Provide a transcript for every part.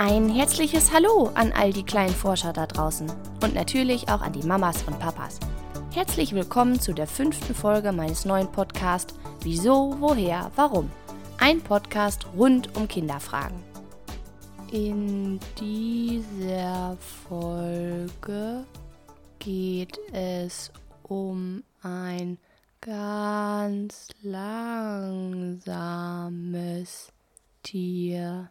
Ein herzliches Hallo an all die kleinen Forscher da draußen und natürlich auch an die Mamas und Papas. Herzlich willkommen zu der fünften Folge meines neuen Podcasts Wieso, Woher, Warum? Ein Podcast rund um Kinderfragen. In dieser Folge geht es um ein ganz langsames Tier.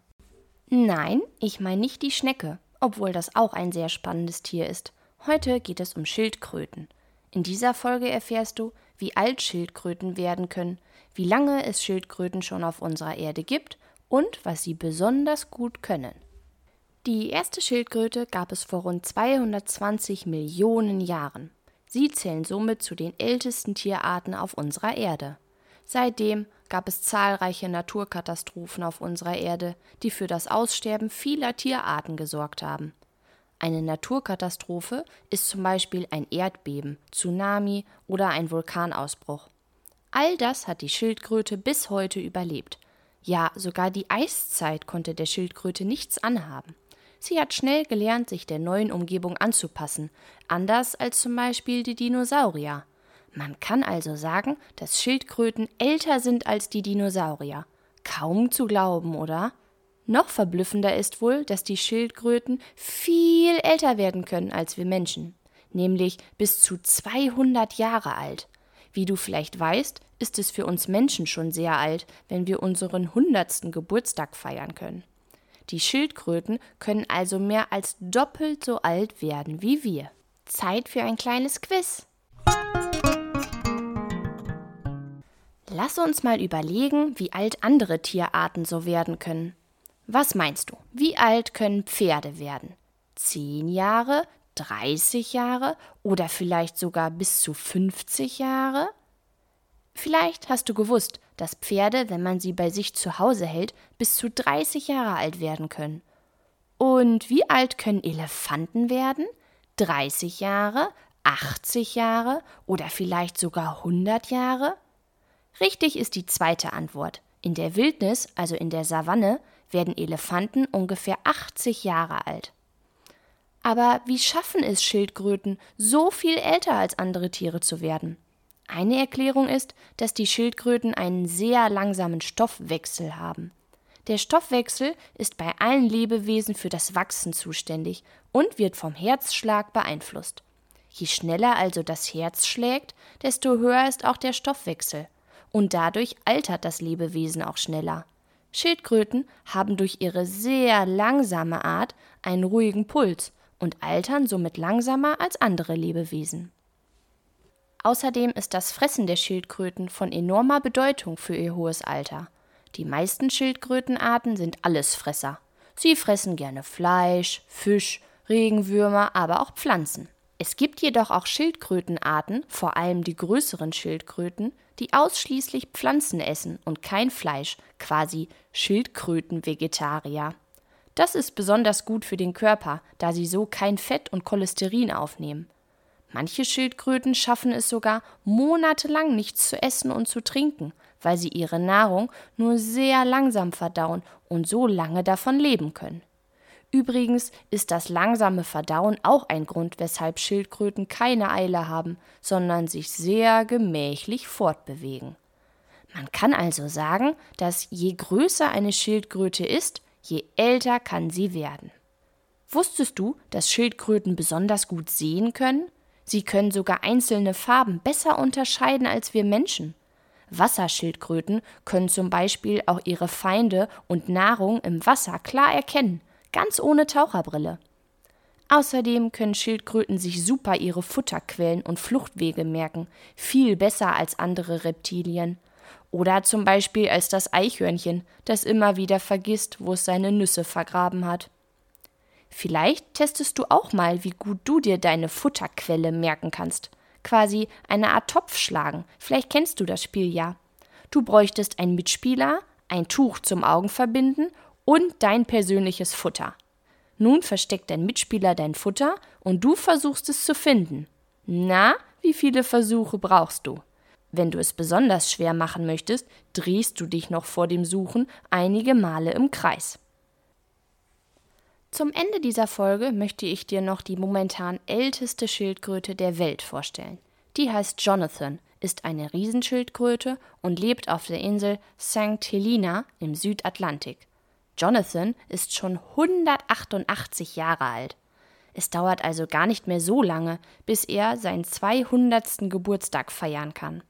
Nein, ich meine nicht die Schnecke, obwohl das auch ein sehr spannendes Tier ist. Heute geht es um Schildkröten. In dieser Folge erfährst du, wie alt Schildkröten werden können, wie lange es Schildkröten schon auf unserer Erde gibt und was sie besonders gut können. Die erste Schildkröte gab es vor rund 220 Millionen Jahren. Sie zählen somit zu den ältesten Tierarten auf unserer Erde. Seitdem gab es zahlreiche Naturkatastrophen auf unserer Erde, die für das Aussterben vieler Tierarten gesorgt haben. Eine Naturkatastrophe ist zum Beispiel ein Erdbeben, Tsunami oder ein Vulkanausbruch. All das hat die Schildkröte bis heute überlebt. Ja, sogar die Eiszeit konnte der Schildkröte nichts anhaben. Sie hat schnell gelernt, sich der neuen Umgebung anzupassen, anders als zum Beispiel die Dinosaurier. Man kann also sagen, dass Schildkröten älter sind als die Dinosaurier. Kaum zu glauben, oder? Noch verblüffender ist wohl, dass die Schildkröten viel älter werden können als wir Menschen, nämlich bis zu 200 Jahre alt. Wie du vielleicht weißt, ist es für uns Menschen schon sehr alt, wenn wir unseren hundertsten Geburtstag feiern können. Die Schildkröten können also mehr als doppelt so alt werden wie wir. Zeit für ein kleines Quiz. Lass uns mal überlegen, wie alt andere Tierarten so werden können. Was meinst du? Wie alt können Pferde werden? Zehn Jahre, 30 Jahre oder vielleicht sogar bis zu 50 Jahre? Vielleicht hast du gewusst, dass Pferde, wenn man sie bei sich zu Hause hält, bis zu 30 Jahre alt werden können. Und wie alt können Elefanten werden? 30 Jahre, 80 Jahre oder vielleicht sogar 100 Jahre? Richtig ist die zweite Antwort. In der Wildnis, also in der Savanne, werden Elefanten ungefähr 80 Jahre alt. Aber wie schaffen es Schildkröten, so viel älter als andere Tiere zu werden? Eine Erklärung ist, dass die Schildkröten einen sehr langsamen Stoffwechsel haben. Der Stoffwechsel ist bei allen Lebewesen für das Wachsen zuständig und wird vom Herzschlag beeinflusst. Je schneller also das Herz schlägt, desto höher ist auch der Stoffwechsel, und dadurch altert das Lebewesen auch schneller. Schildkröten haben durch ihre sehr langsame Art einen ruhigen Puls und altern somit langsamer als andere Lebewesen. Außerdem ist das Fressen der Schildkröten von enormer Bedeutung für ihr hohes Alter. Die meisten Schildkrötenarten sind Allesfresser. Sie fressen gerne Fleisch, Fisch, Regenwürmer, aber auch Pflanzen. Es gibt jedoch auch Schildkrötenarten, vor allem die größeren Schildkröten, die ausschließlich Pflanzen essen und kein Fleisch, quasi Schildkrötenvegetarier. Das ist besonders gut für den Körper, da sie so kein Fett und Cholesterin aufnehmen. Manche Schildkröten schaffen es sogar, monatelang nichts zu essen und zu trinken, weil sie ihre Nahrung nur sehr langsam verdauen und so lange davon leben können. Übrigens ist das langsame Verdauen auch ein Grund, weshalb Schildkröten keine Eile haben, sondern sich sehr gemächlich fortbewegen. Man kann also sagen, dass je größer eine Schildkröte ist, je älter kann sie werden. Wusstest du, dass Schildkröten besonders gut sehen können? Sie können sogar einzelne Farben besser unterscheiden als wir Menschen. Wasserschildkröten können zum Beispiel auch ihre Feinde und Nahrung im Wasser klar erkennen, ganz ohne Taucherbrille. Außerdem können Schildkröten sich super ihre Futterquellen und Fluchtwege merken, viel besser als andere Reptilien. Oder zum Beispiel als das Eichhörnchen, das immer wieder vergisst, wo es seine Nüsse vergraben hat. Vielleicht testest du auch mal, wie gut du dir deine Futterquelle merken kannst. Quasi eine Art Topf schlagen. Vielleicht kennst du das Spiel ja. Du bräuchtest einen Mitspieler, ein Tuch zum Augenverbinden und dein persönliches Futter. Nun versteckt dein Mitspieler dein Futter und du versuchst es zu finden. Na, wie viele Versuche brauchst du? Wenn du es besonders schwer machen möchtest, drehst du dich noch vor dem Suchen einige Male im Kreis. Zum Ende dieser Folge möchte ich dir noch die momentan älteste Schildkröte der Welt vorstellen. Die heißt Jonathan, ist eine Riesenschildkröte und lebt auf der Insel St. Helena im Südatlantik. Jonathan ist schon 188 Jahre alt. Es dauert also gar nicht mehr so lange, bis er seinen 200. Geburtstag feiern kann.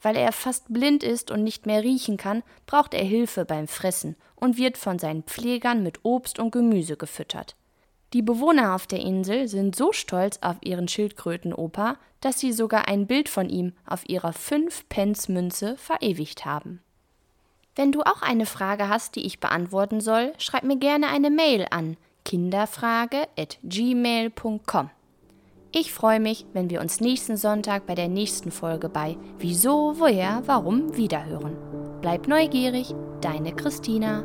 Weil er fast blind ist und nicht mehr riechen kann, braucht er Hilfe beim Fressen und wird von seinen Pflegern mit Obst und Gemüse gefüttert. Die Bewohner auf der Insel sind so stolz auf ihren Schildkrötenopa, dass sie sogar ein Bild von ihm auf ihrer 5-Pence-Münze verewigt haben. Wenn du auch eine Frage hast, die ich beantworten soll, schreib mir gerne eine Mail an kinderfrage@gmail.com. Ich freue mich, wenn wir uns nächsten Sonntag bei der nächsten Folge bei Wieso, woher, warum wiederhören. Bleib neugierig, deine Christina.